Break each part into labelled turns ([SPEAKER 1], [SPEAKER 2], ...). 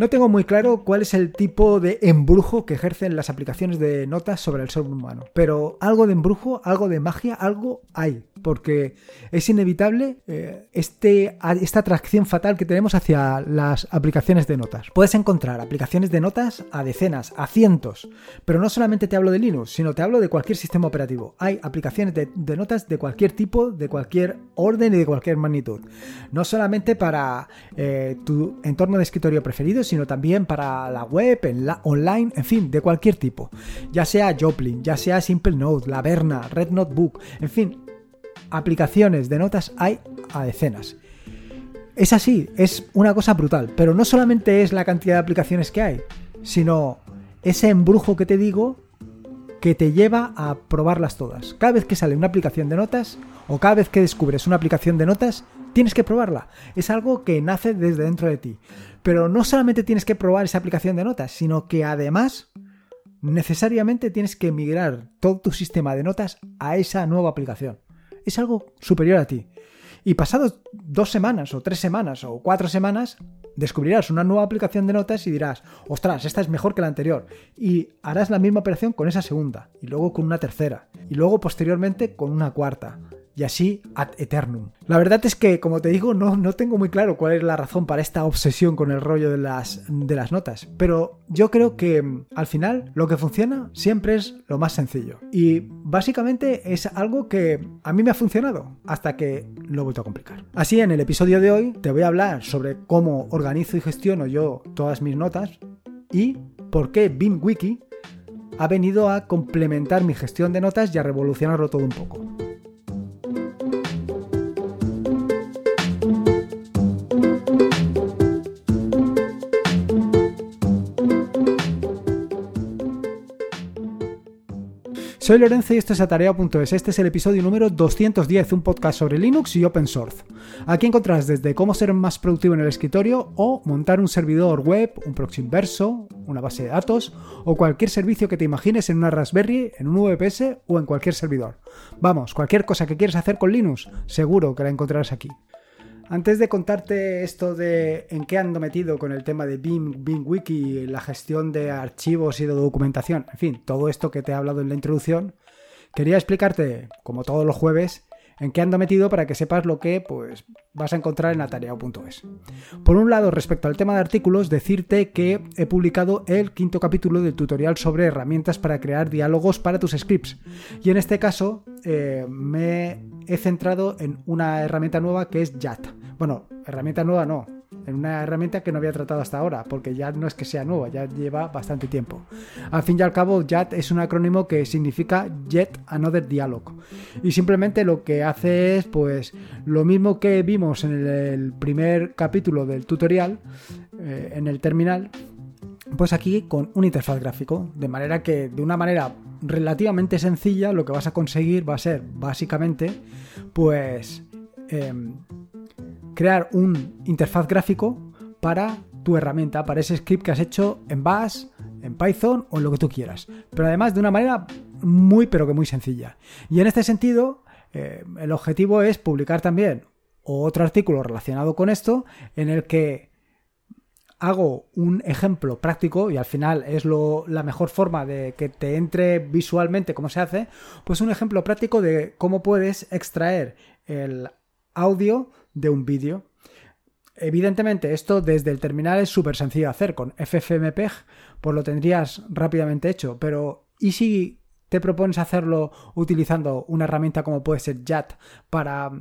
[SPEAKER 1] No tengo muy claro cuál es el tipo de embrujo que ejercen las aplicaciones de notas sobre el ser humano, pero algo de embrujo, algo de magia, algo hay, porque es inevitable eh, este, esta atracción fatal que tenemos hacia las aplicaciones de notas. Puedes encontrar aplicaciones de notas a decenas, a cientos, pero no solamente te hablo de Linux, sino te hablo de cualquier sistema operativo. Hay aplicaciones de, notas de cualquier tipo, de cualquier orden y de cualquier magnitud. No solamente para eh, tu entorno de escritorio preferido, sino también para la web, en la online, en fin, de cualquier tipo. Ya sea Joplin, ya sea Simple Note, la Verna, Red Notebook, en fin, aplicaciones de notas hay a decenas. Es así, es una cosa brutal, pero no solamente es la cantidad de aplicaciones que hay, sino ese embrujo que te digo que te lleva a probarlas todas. Cada vez que sale una aplicación de notas o cada vez que descubres una aplicación de notas, tienes que probarla. Es algo que nace desde dentro de ti. Pero no solamente tienes que probar esa aplicación de notas, sino que además necesariamente tienes que migrar todo tu sistema de notas a esa nueva aplicación. Es algo superior a ti. Y pasados dos semanas o tres semanas o cuatro semanas, descubrirás una nueva aplicación de notas y dirás, ostras, esta es mejor que la anterior. Y harás la misma operación con esa segunda, y luego con una tercera, y luego posteriormente con una cuarta y así ad eternum. La verdad es que, como te digo, no, no tengo muy claro cuál es la razón para esta obsesión con el rollo de las, de las notas, pero yo creo que mm, al final lo que funciona siempre es lo más sencillo. Y básicamente es algo que a mí me ha funcionado hasta que lo he vuelto a complicar. Así, en el episodio de hoy te voy a hablar sobre cómo organizo y gestiono yo todas mis notas y por qué BIMWiki ha venido a complementar mi gestión de notas y a revolucionarlo todo un poco. Soy Lorenzo y esto es Atarea.es. Este es el episodio número 210, un podcast sobre Linux y Open Source. Aquí encontrarás desde cómo ser más productivo en el escritorio o montar un servidor web, un proxy inverso, una base de datos o cualquier servicio que te imagines en una Raspberry, en un VPS o en cualquier servidor. Vamos, cualquier cosa que quieras hacer con Linux, seguro que la encontrarás aquí. Antes de contarte esto de en qué ando metido con el tema de BIM, BIM Wiki, la gestión de archivos y de documentación, en fin, todo esto que te he hablado en la introducción, quería explicarte, como todos los jueves, en qué ando metido para que sepas lo que pues, vas a encontrar en atareado.es. Por un lado, respecto al tema de artículos, decirte que he publicado el quinto capítulo del tutorial sobre herramientas para crear diálogos para tus scripts. Y en este caso eh, me he centrado en una herramienta nueva que es JAT. Bueno, herramienta nueva no, en una herramienta que no había tratado hasta ahora, porque ya no es que sea nueva, ya lleva bastante tiempo. Al fin y al cabo, JAT es un acrónimo que significa Yet Another Dialogue. Y simplemente lo que hace es, pues, lo mismo que vimos en el primer capítulo del tutorial, eh, en el terminal, pues aquí con un interfaz gráfico, de manera que de una manera relativamente sencilla lo que vas a conseguir va a ser básicamente pues em, crear un interfaz gráfico para tu herramienta, para ese script que has hecho en Bash, en Python o en lo que tú quieras. Pero además de una manera muy pero que muy sencilla. Y en este sentido, eh, el objetivo es publicar también otro artículo relacionado con esto en el que hago un ejemplo práctico y al final es lo, la mejor forma de que te entre visualmente cómo se hace, pues un ejemplo práctico de cómo puedes extraer el audio de un vídeo. Evidentemente, esto desde el terminal es súper sencillo de hacer. Con FFmpeg, pues lo tendrías rápidamente hecho. Pero, ¿y si te propones hacerlo utilizando una herramienta como puede ser JAT para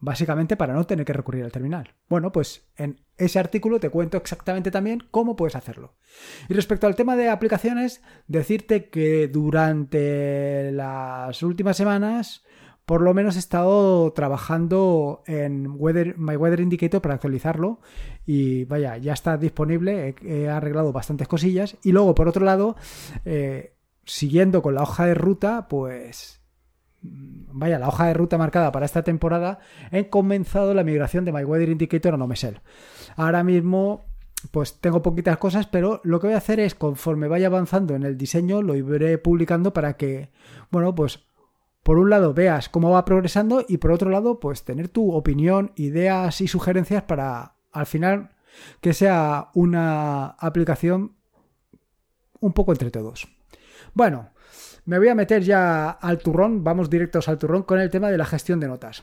[SPEAKER 1] básicamente para no tener que recurrir al terminal. Bueno, pues en ese artículo te cuento exactamente también cómo puedes hacerlo. Y respecto al tema de aplicaciones, decirte que durante las últimas semanas por lo menos he estado trabajando en Weather, My Weather Indicator para actualizarlo y vaya, ya está disponible, he, arreglado bastantes cosillas y luego por otro lado, eh, siguiendo con la hoja de ruta, pues vaya, la hoja de ruta marcada para esta temporada, he comenzado la migración de My Weather Indicator a Nomesel. Ahora mismo pues tengo poquitas cosas, pero lo que voy a hacer es, conforme vaya avanzando en el diseño, lo iré publicando para que, bueno, pues por un lado veas cómo va progresando y por otro lado pues tener tu opinión, ideas y sugerencias para al final que sea una aplicación un poco entre todos. Bueno, me voy a meter ya al turrón, vamos directos al turrón con el tema de la gestión de notas.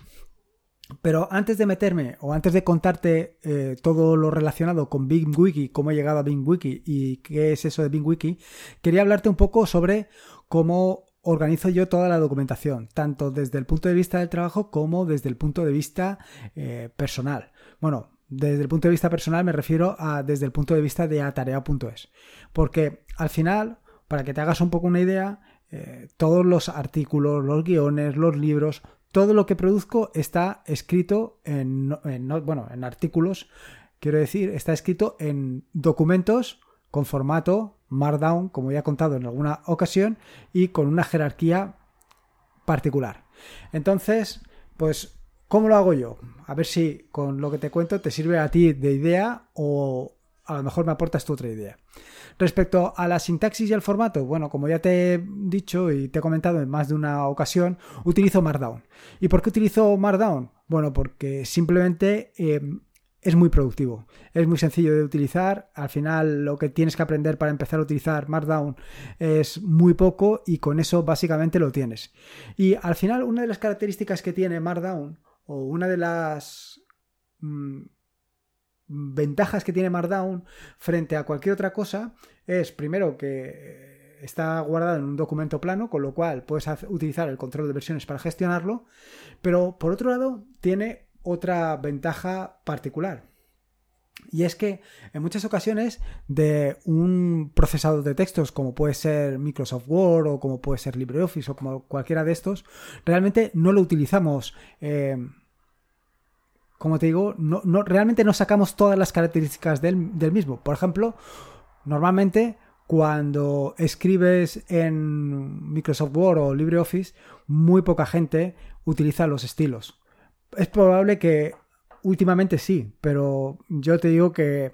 [SPEAKER 1] Pero antes de meterme o antes de contarte eh, todo lo relacionado con BingWiki, cómo he llegado a BingWiki y qué es eso de BingWiki, quería hablarte un poco sobre cómo organizo yo toda la documentación, tanto desde el punto de vista del trabajo como desde el punto de vista eh, personal. Bueno, desde el punto de vista personal me refiero a desde el punto de vista de atarea.es. Porque al final, para que te hagas un poco una idea, eh, todos los artículos, los guiones, los libros, todo lo que produzco está escrito en, bueno, en artículos, quiero decir, está escrito en documentos con formato Markdown, como ya he contado en alguna ocasión, y con una jerarquía particular. Entonces, pues, ¿cómo lo hago yo? A ver si con lo que te cuento te sirve a ti de idea o a lo mejor me aportas tu otra idea. Respecto a la sintaxis y el formato, bueno, como ya te he dicho y te he comentado en más de una ocasión, utilizo Markdown. ¿Y por qué utilizo Markdown? Bueno, porque simplemente eh, es muy productivo, es muy sencillo de utilizar. Al final, lo que tienes que aprender para empezar a utilizar Markdown es muy poco y con eso básicamente lo tienes. Y al final, una de las características que tiene Markdown, o una de las mm, ventajas que tiene Markdown frente a cualquier otra cosa es primero que está guardado en un documento plano, con lo cual puedes utilizar el control de versiones para gestionarlo, pero por otro lado tiene otra ventaja particular. Y es que en muchas ocasiones de un procesador de textos como puede ser Microsoft Word o como puede ser LibreOffice o como cualquiera de estos, realmente no lo utilizamos eh, como te digo, no, realmente no sacamos todas las características del, mismo. Por ejemplo, normalmente cuando escribes en Microsoft Word o LibreOffice, muy poca gente utiliza los estilos. Es probable que últimamente sí, pero yo te digo que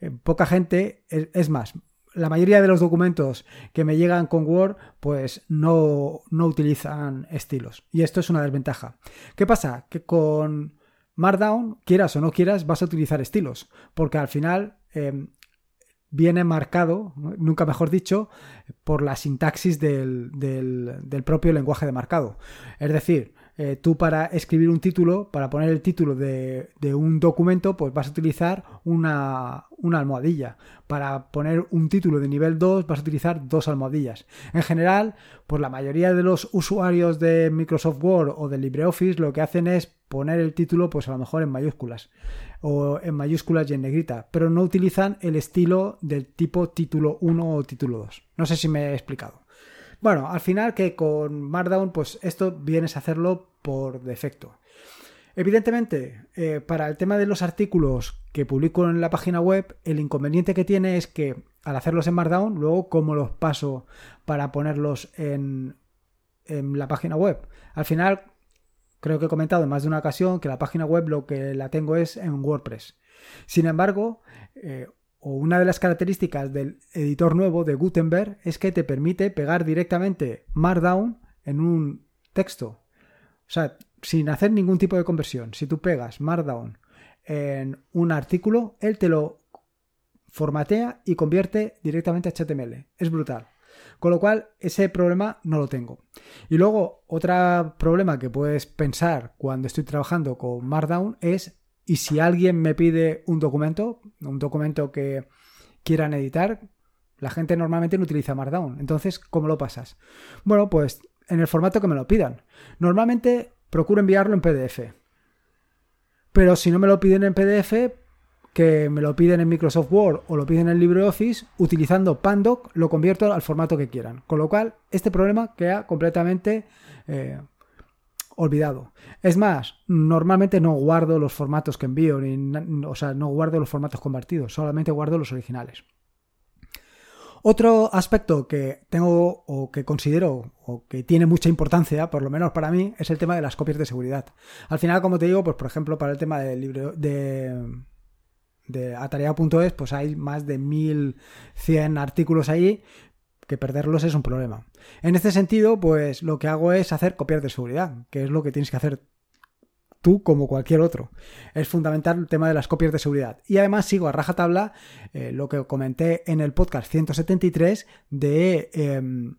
[SPEAKER 1] eh, poca gente, es, más, la mayoría de los documentos que me llegan con Word, pues no, no utilizan estilos. Y esto es una desventaja. ¿Qué pasa? Que con Markdown, quieras o no quieras, vas a utilizar estilos, porque al final em, viene marcado, nunca mejor dicho, por la sintaxis del, del propio lenguaje de marcado. Es decir, eh, tú para escribir un título, para poner el título de, un documento, pues vas a utilizar una, almohadilla. Para poner un título de nivel 2 vas a utilizar dos almohadillas. En general, pues la mayoría de los usuarios de Microsoft Word o de LibreOffice lo que hacen es poner el título pues a lo mejor en mayúsculas o en mayúsculas y en negrita, pero no utilizan el estilo del tipo título 1 o título 2. No sé si me he explicado. Bueno, al final que con Markdown, pues esto vienes a hacerlo por defecto. Evidentemente, eh, para el tema de los artículos que publico en la página web, el inconveniente que tiene es que al hacerlos en Markdown, luego cómo los paso para ponerlos en, la página web. Al final, creo que he comentado en más de una ocasión que la página web lo que la tengo es en WordPress. Sin embargo, eh, una de las características del editor nuevo de Gutenberg es que te permite pegar directamente Markdown en un texto. O sea, sin hacer ningún tipo de conversión. Si tú pegas Markdown en un artículo, él te lo formatea y convierte directamente a HTML. Es brutal. Con lo cual, ese problema no lo tengo. Y luego, otro problema que puedes pensar cuando estoy trabajando con Markdown es y si alguien me pide un documento, un documento que quieran editar, la gente normalmente no utiliza Markdown. Entonces, ¿cómo lo pasas? Bueno, pues en el formato que me lo pidan. Normalmente procuro enviarlo en PDF. Pero si no me lo piden en PDF, que me lo piden en Microsoft Word o lo piden en LibreOffice, utilizando Pandoc lo convierto al formato que quieran. Con lo cual, este problema queda completamente eh, olvidado. Es más, normalmente no guardo los formatos que envío, ni, o sea, no guardo los formatos convertidos, solamente guardo los originales. Otro aspecto que tengo o que considero o que tiene mucha importancia, por lo menos para mí, es el tema de las copias de seguridad. Al final, como te digo, pues por ejemplo, para el tema del libro de, de pues hay más de 1100 artículos ahí que perderlos es un problema. En este sentido, pues lo que hago es hacer copias de seguridad, que es lo que tienes que hacer tú como cualquier otro. Es fundamental el tema de las copias de seguridad. Y además sigo a rajatabla eh, lo que comenté en el podcast 173 de em,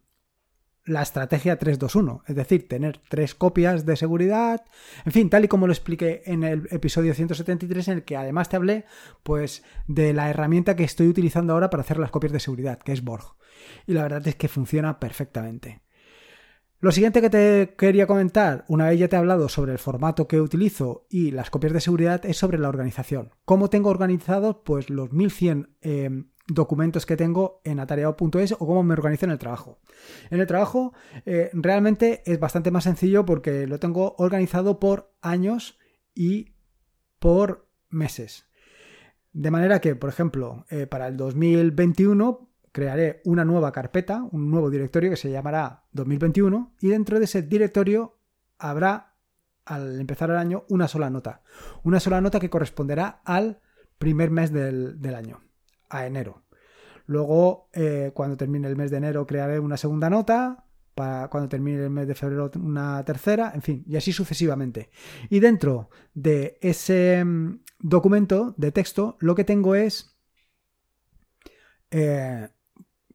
[SPEAKER 1] la estrategia 321, es decir, tener tres copias de seguridad, en fin, tal y como lo expliqué en el episodio 173 en el que además te hablé pues de la herramienta que estoy utilizando ahora para hacer las copias de seguridad, que es Borg. Y la verdad es que funciona perfectamente. Lo siguiente que te quería comentar, una vez ya te he hablado sobre el formato que utilizo y las copias de seguridad, es sobre la organización. ¿Cómo tengo organizado pues, los 1100 em, documentos que tengo en atareado.es o cómo me organizo en el trabajo? En el trabajo eh, realmente es bastante más sencillo porque lo tengo organizado por años y por meses. De manera que, por ejemplo, eh, para el 2021 crearé una nueva carpeta, un nuevo directorio que se llamará 2021 y dentro de ese directorio habrá, al empezar el año, una sola nota. Una sola nota que corresponderá al primer mes del, año, a enero. Luego, eh, cuando termine el mes de enero, crearé una segunda nota. Para cuando termine el mes de febrero, una tercera, en fin, y así sucesivamente. Y dentro de ese mm, documento de texto, lo que tengo es eh,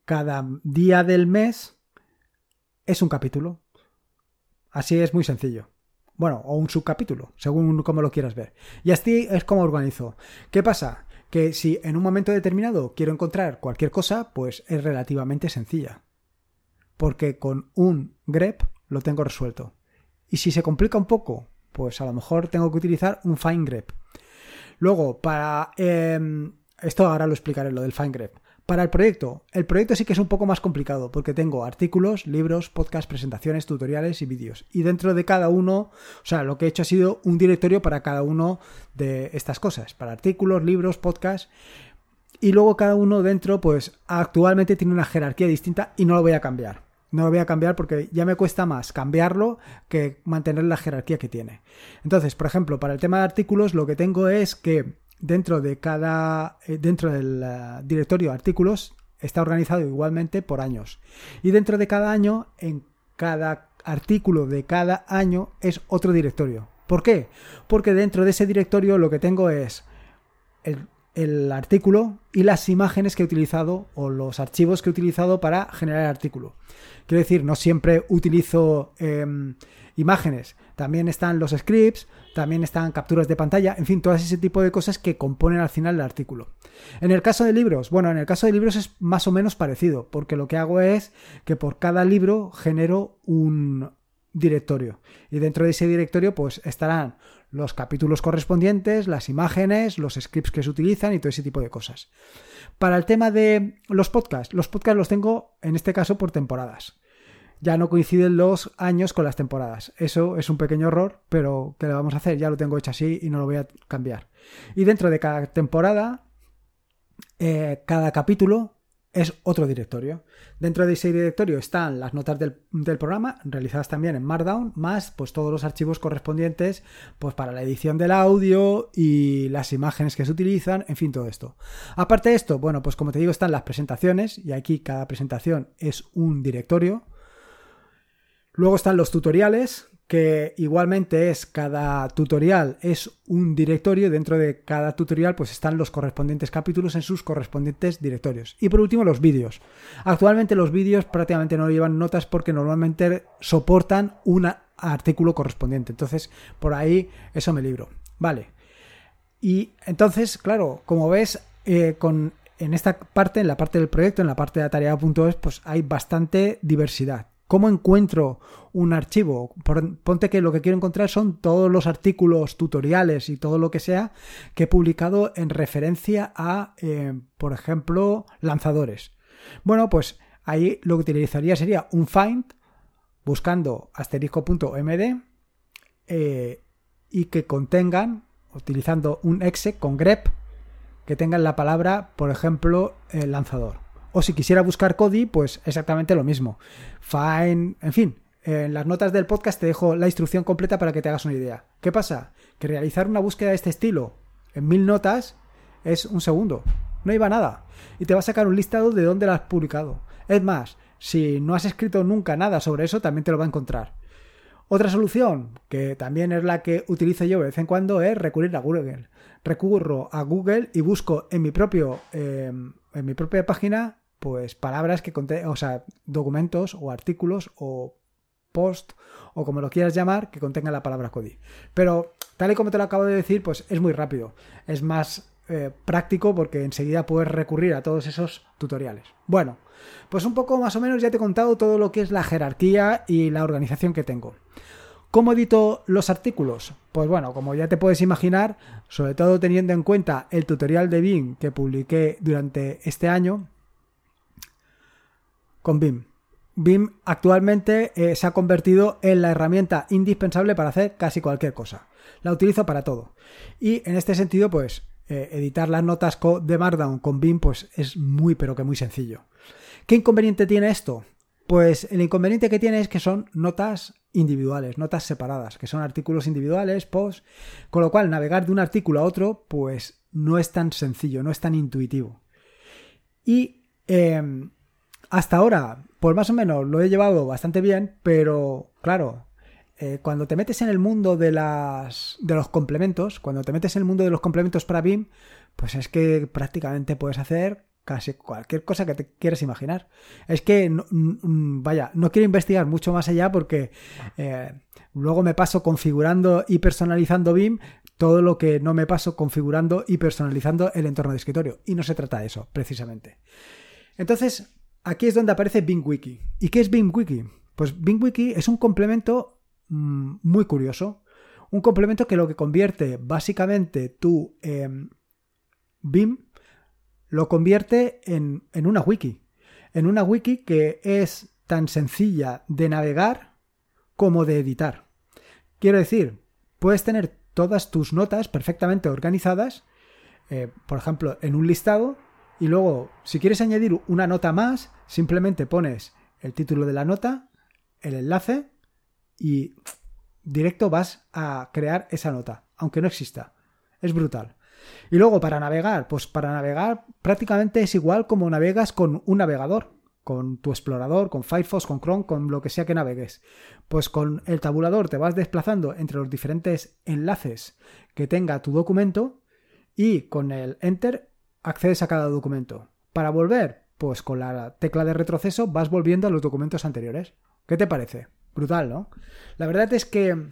[SPEAKER 1] cada día del mes es un capítulo. Así es muy sencillo. Bueno, o un subcapítulo, según como lo quieras ver. Y así es como organizo. ¿Qué pasa? Que si en un momento determinado quiero encontrar cualquier cosa, pues es relativamente sencilla. Porque con un grep lo tengo resuelto. Y si se complica un poco, pues a lo mejor tengo que utilizar un find grep. Luego, para... Em, esto ahora lo explicaré, lo del find grep. Para el proyecto, el proyecto sí que es un poco más complicado porque tengo artículos, libros, podcasts, presentaciones, tutoriales y vídeos. Y dentro de cada uno, o sea, lo que he hecho ha sido un directorio para cada uno de estas cosas, para artículos, libros, podcasts. Y luego cada uno dentro, pues actualmente tiene una jerarquía distinta y no lo voy a cambiar. No lo voy a cambiar porque ya me cuesta más cambiarlo que mantener la jerarquía que tiene. Entonces, por ejemplo, para el tema de artículos, lo que tengo es que dentro de cada eh, dentro del eh, directorio artículos está organizado igualmente por años. Y dentro de cada año en cada artículo de cada año es otro directorio. ¿por qué? porque dentro de ese directorio lo que tengo es el, artículo y las imágenes que he utilizado o los archivos que he utilizado para generar el artículo. Quiero decir no siempre utilizo em, imágenes también están los scripts también están capturas de pantalla, en fin, todo ese tipo de cosas que componen al final el artículo. En el caso de libros, bueno, en el caso de libros es más o menos parecido, porque lo que hago es que por cada libro genero un directorio y dentro de ese directorio pues estarán los capítulos correspondientes, las imágenes, los scripts que se utilizan y todo ese tipo de cosas. Para el tema de los podcasts, los podcasts los tengo en este caso por temporadas ya no coinciden los años con las temporadas. Eso es un pequeño error, pero ¿qué le vamos a hacer? Ya lo tengo hecho así y no lo voy a cambiar. Y dentro de cada temporada, eh, cada capítulo es otro directorio. Dentro de ese directorio están las notas del, programa, realizadas también en Markdown, más pues todos los archivos correspondientes pues para la edición del audio y las imágenes que se utilizan, en fin, todo esto. Aparte de esto, bueno, pues como te digo, están las presentaciones, y aquí cada presentación es un directorio. Luego están los tutoriales, que igualmente es cada tutorial es un directorio, dentro de cada tutorial pues están los correspondientes capítulos en sus correspondientes directorios. Y por último los vídeos. Actualmente los vídeos prácticamente no llevan notas porque normalmente soportan un artículo correspondiente. Entonces por ahí eso me libro. Vale. Y entonces, claro, como ves, eh, con, en esta parte, en la parte del proyecto, en la parte de tarea.es, pues hay bastante diversidad. ¿Cómo encuentro un archivo? Ponte que lo que quiero encontrar son todos los artículos, tutoriales y todo lo que sea que he publicado en referencia a, eh, por ejemplo, lanzadores. Bueno, pues ahí lo que utilizaría sería un find buscando asterisco.md eh, y que contengan, utilizando un exe con grep, que tengan la palabra, por ejemplo, el lanzador. O si quisiera buscar Kodi, pues exactamente lo mismo. Fine, en fin. En las notas del podcast te dejo la instrucción completa para que te hagas una idea. ¿Qué pasa? Que realizar una búsqueda de este estilo en mil notas es un segundo. No iba nada. Y te va a sacar un listado de dónde lo has publicado. Es más, si no has escrito nunca nada sobre eso, también te lo va a encontrar. Otra solución, que también es la que utilizo yo de vez en cuando, es recurrir a Google. Recurro a Google y busco en mi propio em, en mi propia página pues palabras que contengan, o sea, documentos o artículos o post o como lo quieras llamar que contengan la palabra CODI. Pero tal y como te lo acabo de decir, pues es muy rápido. Es más eh, práctico porque enseguida puedes recurrir a todos esos tutoriales. Bueno, pues un poco más o menos ya te he contado todo lo que es la jerarquía y la organización que tengo. ¿Cómo edito los artículos? Pues bueno, como ya te puedes imaginar, sobre todo teniendo en cuenta el tutorial de BIM que publiqué durante este año, con BIM. BIM actualmente eh, se ha convertido en la herramienta indispensable para hacer casi cualquier cosa. La utilizo para todo. Y en este sentido, pues eh, editar las notas de Markdown con BIM pues es muy pero que muy sencillo. ¿Qué inconveniente tiene esto? Pues el inconveniente que tiene es que son notas individuales, notas separadas, que son artículos individuales, posts, con lo cual navegar de un artículo a otro pues no es tan sencillo, no es tan intuitivo. Y em, hasta ahora, pues más o menos lo he llevado bastante bien, pero claro, eh, cuando te metes en el mundo de, las, de los complementos, cuando te metes en el mundo de los complementos para BIM, pues es que prácticamente puedes hacer casi cualquier cosa que te quieras imaginar. Es que, vaya, no quiero investigar mucho más allá porque eh, luego me paso configurando y personalizando BIM todo lo que no me paso configurando y personalizando el entorno de escritorio. Y no se trata de eso, precisamente. Entonces, aquí es donde aparece BIMWiki. ¿Y qué es BIMWiki? Pues BIMWiki es un complemento Mm, muy curioso. Un complemento que lo que convierte básicamente tu BIM lo convierte en, en una wiki. En una wiki que es tan sencilla de navegar como de editar. Quiero decir, puedes tener todas tus notas perfectamente organizadas, eh, por ejemplo, en un listado, y luego, si quieres añadir una nota más, simplemente pones el título de la nota, el enlace y directo vas a crear esa nota, aunque no exista. Es brutal. Y luego para navegar, pues para navegar prácticamente es igual como navegas con un navegador, con tu explorador, con Firefox, con Chrome, con lo que sea que navegues. Pues con el tabulador te vas desplazando entre los diferentes enlaces que tenga tu documento y con el Enter accedes a cada documento. Para volver, pues con la tecla de retroceso vas volviendo a los documentos anteriores. ¿Qué te parece? Brutal, ¿no? La verdad es que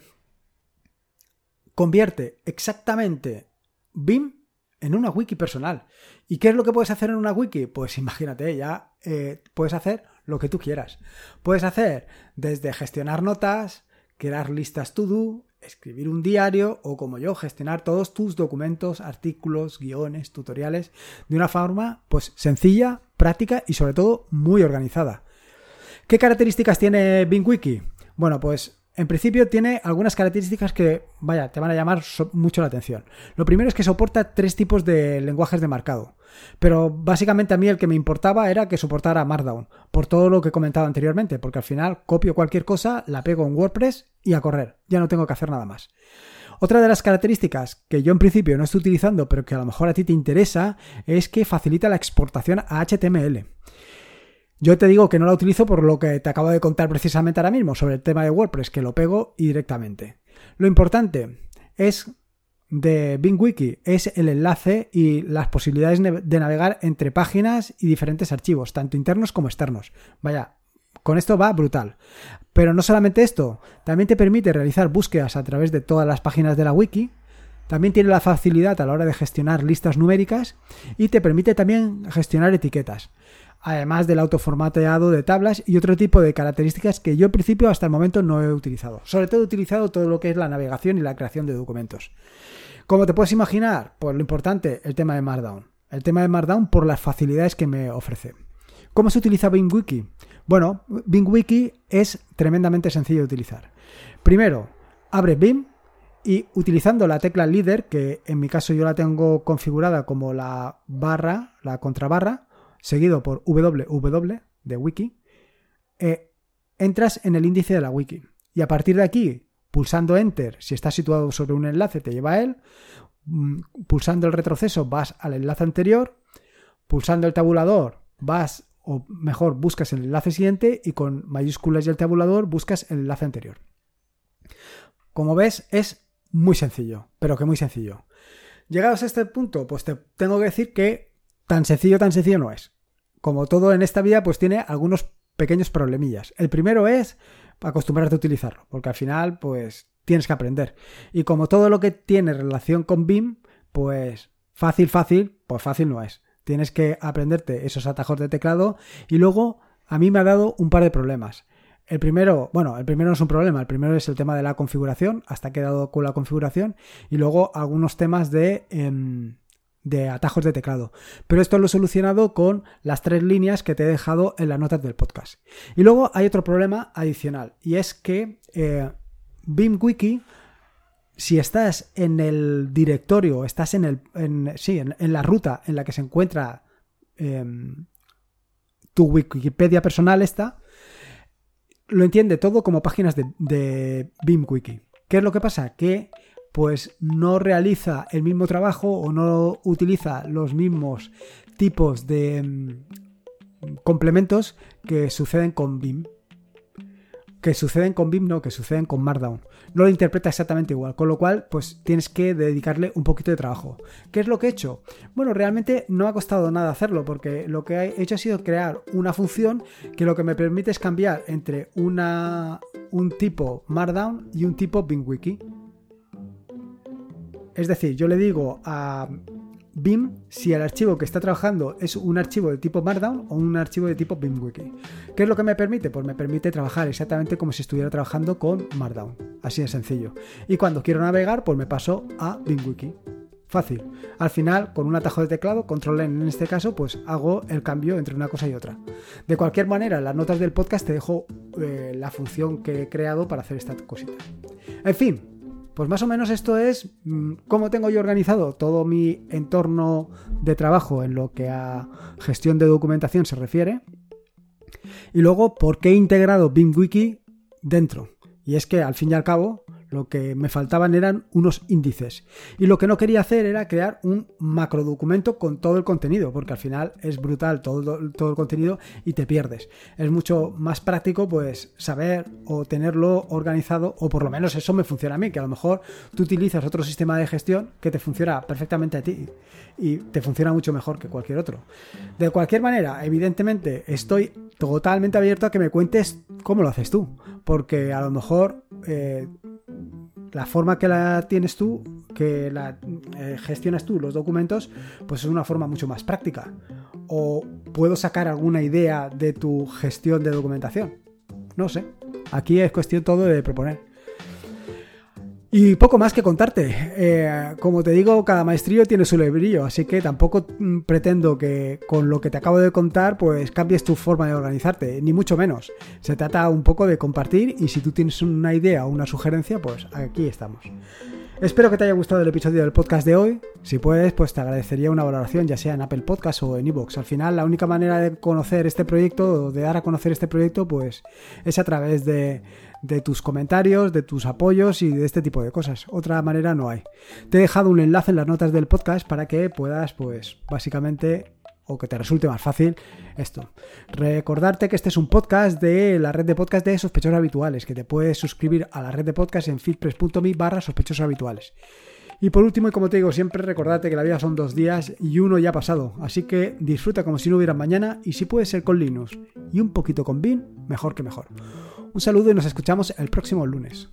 [SPEAKER 1] convierte exactamente BIM en una wiki personal. ¿Y qué es lo que puedes hacer en una wiki? Pues imagínate, ya eh, puedes hacer lo que tú quieras. Puedes hacer desde gestionar notas, crear listas to do, escribir un diario o como yo, gestionar todos tus documentos, artículos, guiones, tutoriales de una forma pues sencilla, práctica y sobre todo muy organizada. ¿Qué características tiene BIMWiki? Bueno, pues en principio tiene algunas características que, vaya, te van a llamar mucho la atención. Lo primero es que soporta tres tipos de lenguajes de marcado. Pero básicamente a mí el que me importaba era que soportara Markdown, por todo lo que he comentado anteriormente, porque al final copio cualquier cosa, la pego en WordPress y a correr. Ya no tengo que hacer nada más. Otra de las características que yo en principio no estoy utilizando, pero que a lo mejor a ti te interesa, es que facilita la exportación a HTML. Yo te digo que no la utilizo por lo que te acabo de contar precisamente ahora mismo sobre el tema de WordPress, que lo pego y directamente. Lo importante es de BingWiki es el enlace y las posibilidades de navegar entre páginas y diferentes archivos, tanto internos como externos. Vaya, con esto va brutal. Pero no solamente esto, también te permite realizar búsquedas a través de todas las páginas de la wiki. También tiene la facilidad a la hora de gestionar listas numéricas y te permite también gestionar etiquetas además del autoformateado de tablas y otro tipo de características que yo en principio hasta el momento no he utilizado. Sobre todo he utilizado todo lo que es la navegación y la creación de documentos. Como te puedes imaginar, pues lo importante, el tema de Markdown. El tema de Markdown por las facilidades que me ofrece. ¿Cómo se utiliza BingWiki? Bueno, BingWiki es tremendamente sencillo de utilizar. Primero, abre Bing y utilizando la tecla líder, que en mi caso yo la tengo configurada como la barra, la contrabarra, seguido por www de wiki, eh, entras en el índice de la wiki. Y a partir de aquí, pulsando enter, si está situado sobre un enlace, te lleva a él. Mm, pulsando el retroceso, vas al enlace anterior. Pulsando el tabulador, vas, o mejor, buscas el enlace siguiente y con mayúsculas y el tabulador buscas el enlace anterior. Como ves, es muy sencillo, pero que muy sencillo. Llegados a este punto, pues te tengo que decir que tan sencillo, tan sencillo no es. Como todo en esta vida, pues tiene algunos pequeños problemillas. El primero es acostumbrarte a utilizarlo, porque al final, pues tienes que aprender. Y como todo lo que tiene relación con BIM, pues fácil, fácil, pues fácil no es. Tienes que aprenderte esos atajos de teclado y luego a mí me ha dado un par de problemas. El primero, bueno, el primero no es un problema, el primero es el tema de la configuración, hasta que he con la configuración, y luego algunos temas de, em, de atajos de teclado. Pero esto lo he solucionado con las tres líneas que te he dejado en las notas del podcast. Y luego hay otro problema adicional, y es que eh, BIMWiki, si estás en el directorio, estás en el, sí, en, la ruta en la que se encuentra em, tu Wikipedia personal esta, lo entiende todo como páginas de, de BIMWiki. ¿Qué es lo que pasa? Que pues no realiza el mismo trabajo o no utiliza los mismos tipos de mm, complementos que suceden con BIM que suceden con BIM, no, que suceden con Markdown. No lo interpreta exactamente igual, con lo cual, pues tienes que dedicarle un poquito de trabajo. ¿Qué es lo que he hecho? Bueno, realmente no ha costado nada hacerlo, porque lo que he hecho ha sido crear una función que lo que me permite es cambiar entre una, un tipo Markdown y un tipo BIMWiki. Es decir, yo le digo a BIM si el archivo que está trabajando es un archivo de tipo Markdown o un archivo de tipo BIMWiki. ¿Qué es lo que me permite? Pues me permite trabajar exactamente como si estuviera trabajando con Markdown. Así de sencillo. Y cuando quiero navegar, pues me paso a BIMWiki. Fácil. Al final, con un atajo de teclado, control N en este caso, pues hago el cambio entre una cosa y otra. De cualquier manera, en las notas del podcast te dejo eh, la función que he creado para hacer esta cosita. En fin, pues más o menos esto es mm, cómo tengo yo organizado todo mi entorno de trabajo en lo que a gestión de documentación se refiere. Y luego, ¿por qué he integrado BIMWiki dentro? Y es que al fin y al cabo, lo que me faltaban eran unos índices. Y lo que no quería hacer era crear un macro documento con todo el contenido, porque al final es brutal todo, todo el contenido y te pierdes. Es mucho más práctico pues saber o tenerlo organizado, o por lo menos eso me funciona a mí, que a lo mejor tú utilizas otro sistema de gestión que te funciona perfectamente a ti y te funciona mucho mejor que cualquier otro. De cualquier manera, evidentemente estoy totalmente abierto a que me cuentes cómo lo haces tú, porque a lo mejor... Eh, la forma que la tienes tú, que la eh, gestionas tú los documentos, pues es una forma mucho más práctica. O puedo sacar alguna idea de tu gestión de documentación. No sé. Aquí es cuestión todo de proponer. Y poco más que contarte. Eh, como te digo, cada maestrillo tiene su librillo, así que tampoco mm, pretendo que con lo que te acabo de contar, pues cambies tu forma de organizarte, ni mucho menos. Se trata un poco de compartir y si tú tienes una idea o una sugerencia, pues aquí estamos. Espero que te haya gustado el episodio del podcast de hoy. Si puedes, pues te agradecería una valoración, ya sea en Apple Podcast o en iVoox. Al final, la única manera de conocer este proyecto, o de dar a conocer este proyecto, pues es a través de, de tus comentarios, de tus apoyos y de este tipo de cosas. Otra manera no hay. Te he dejado un enlace en las notas del podcast para que puedas, pues, básicamente o que te resulte más fácil esto. Recordarte que este es un podcast de la red de podcast de sospechosos habituales, que te puedes suscribir a la red de podcast en feedpress.me barra sospechosos habituales. Y por último, y como te digo siempre, recordarte que la vida son dos días y uno ya ha pasado, así que disfruta como si no hubiera mañana y si puede ser con Linux y un poquito con BIM, mejor que mejor. Un saludo y nos escuchamos el próximo lunes.